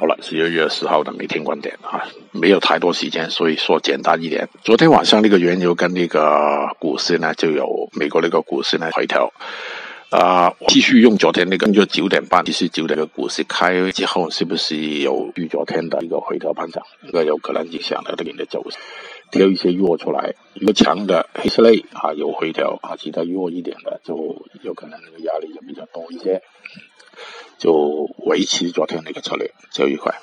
好了，十二月十号的每天观点啊，没有太多时间，所以说简单一点。昨天晚上那个原油跟那个股市呢，就有美国那个股市呢回调，啊，继续用昨天那个就九点半，其实九点的股市开之后，是不是有比昨天的一个回调盘涨？这个有可能影响了这边的走势，挑一些弱出来，一个强的黑色类啊有回调啊，其他弱一点的就有可能那个压力就比较多一些。就维持昨天那个策略，就一块。